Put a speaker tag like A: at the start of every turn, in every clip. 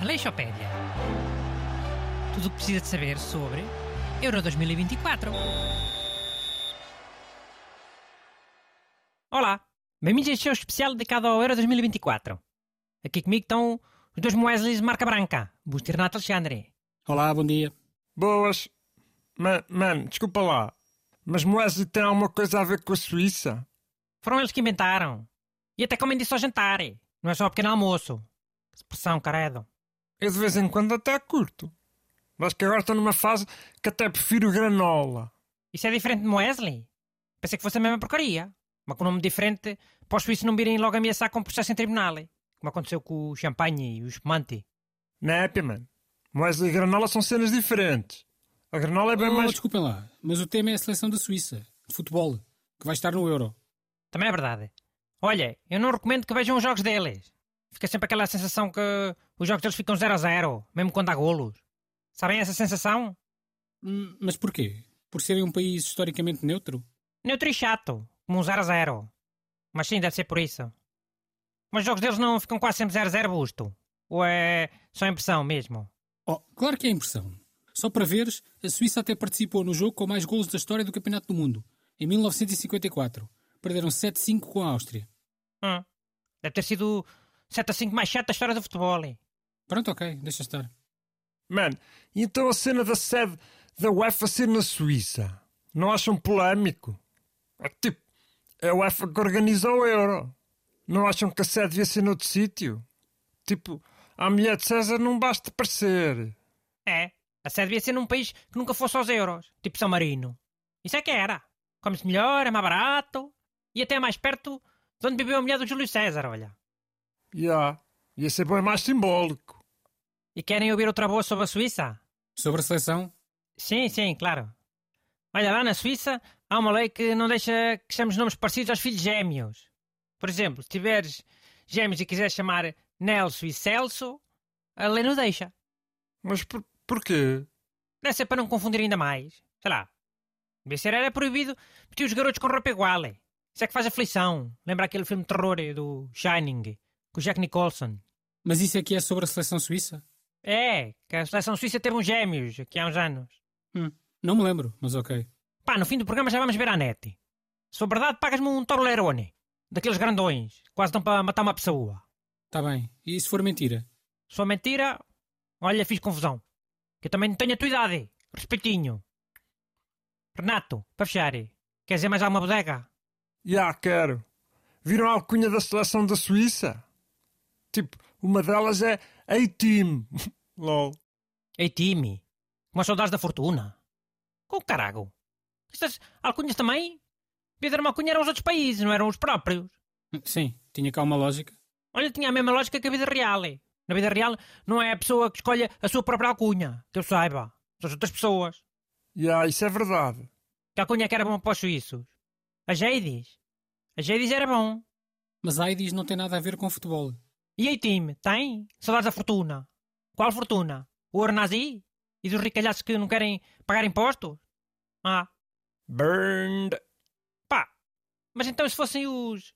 A: Aleixopédia. Tudo o que precisa de saber sobre Euro 2024. Olá, bem-vindos a este show especial dedicado ao Euro 2024. Aqui comigo estão os dois Moesleys de marca branca, Busto e Renato Alexandre.
B: Olá, bom dia.
C: Boas. Man, man, desculpa lá. Mas Moesley tem alguma coisa a ver com a Suíça?
A: Foram eles que inventaram. E até comem disso ao jantar. Não é só ao pequeno almoço. Expressão, caredo.
C: Eu de vez em quando até curto. Mas que agora estou numa fase que até prefiro granola.
A: Isso é diferente de Moesley? Pensei que fosse a mesma porcaria. Mas com um nome diferente, para os suíços não virem logo ameaçar com processo em tribunal. Como aconteceu com o champanhe e o espumante.
C: Népia, man. Moesley e granola são cenas diferentes. A granola é bem
B: Oh,
C: mais...
B: Desculpem lá, mas o tema é a seleção da Suíça, de futebol, que vai estar no Euro.
A: Também é verdade. Olha, eu não recomendo que vejam os jogos deles. Fica sempre aquela sensação que os jogos deles ficam 0 a 0, mesmo quando há golos. Sabem essa sensação?
B: Hum, Mas porquê? Por serem um país historicamente neutro?
A: Neutro e chato, como um 0 a 0. Mas sim, deve ser por isso. Mas os jogos deles não ficam quase sempre 0 a 0 busto. Ou é só impressão mesmo?
B: Oh, claro que é impressão. Só para veres, a Suíça até participou no jogo com mais golos da história do Campeonato do Mundo, em 1954. Perderam 7-5 com a Áustria.
A: Hum. Deve ter sido 7 a 5 mais chato da história do futebol.
B: Pronto, ok, deixa estar.
C: Man, e então a cena da sede da UEFA ser na Suíça? Não acham polémico? É que, tipo, é a UEFA que organiza o Euro. Não acham que a sede devia ser noutro sítio? Tipo, a mulher de César não basta parecer.
A: É, a sede devia ser num país que nunca fosse aos euros, tipo São Marino. Isso é que era. Come-se melhor, é mais barato e até é mais perto onde viveu a mulher do Júlio César, olha.
C: Já, ia ser bem mais simbólico.
A: E querem ouvir outra boa sobre a Suíça?
B: Sobre a seleção?
A: Sim, sim, claro. Olha, lá na Suíça há uma lei que não deixa que chamemos nomes parecidos aos filhos gêmeos. Por exemplo, se tiveres gêmeos e quiseres chamar Nelson e Celso, a lei não deixa.
C: Mas por, porquê?
A: Deve ser para não confundir ainda mais. Sei lá. Devia ser era proibido meter os garotos com roupa igual. Isso é que faz aflição. Lembra aquele filme de terror do Shining, com o Jack Nicholson.
B: Mas isso aqui é sobre a seleção suíça?
A: É, que a seleção suíça teve uns gêmeos aqui há uns anos.
B: Hum, não me lembro, mas ok.
A: Pá, no fim do programa já vamos ver a net. Se for verdade, pagas-me um Torolerone. Daqueles grandões. Quase dão para matar uma pessoa.
B: Tá bem. E se for mentira?
A: Se for mentira, olha, fiz confusão. Que eu também não tenho a tua idade. Respeitinho. Renato, para fechar, quer dizer mais alguma bodega?
C: Já, quero. Viram a alcunha da seleção da Suíça? Tipo, uma delas é A-Team. LOL.
A: Como as saudades da fortuna. Com carago. Estas alcunhas também? Devia dar uma alcunha eram os outros países, não eram os próprios.
B: Sim, tinha cá uma lógica.
A: Olha, tinha a mesma lógica que a vida real. é. Na vida real, não é a pessoa que escolhe a sua própria alcunha. Que eu saiba. São as outras pessoas.
C: Já, isso é verdade.
A: Que alcunha que era bom para os suíços? A Jadis. A Jadis era bom.
B: Mas a AIDS não tem nada a ver com futebol.
A: E aí, time? Tem? Saudades da fortuna. Qual fortuna? O ouro nazi? E dos ricalhaços que não querem pagar impostos? Ah,
C: Burned.
A: pá. Mas então se fossem os...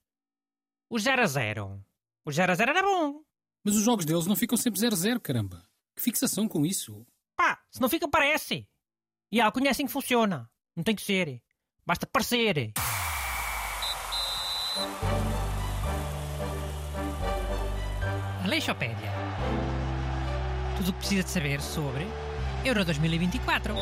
A: Os 0 a 0? Os 0 a 0 era bom.
B: Mas os jogos deles não ficam sempre 0-0, caramba. Que fixação com isso.
A: Pá, se não fica, parece. E a alcunha é assim que funciona. Não tem que ser. Basta parecer. Aleixopédia. Tudo o que precisa de saber sobre Euro 2024.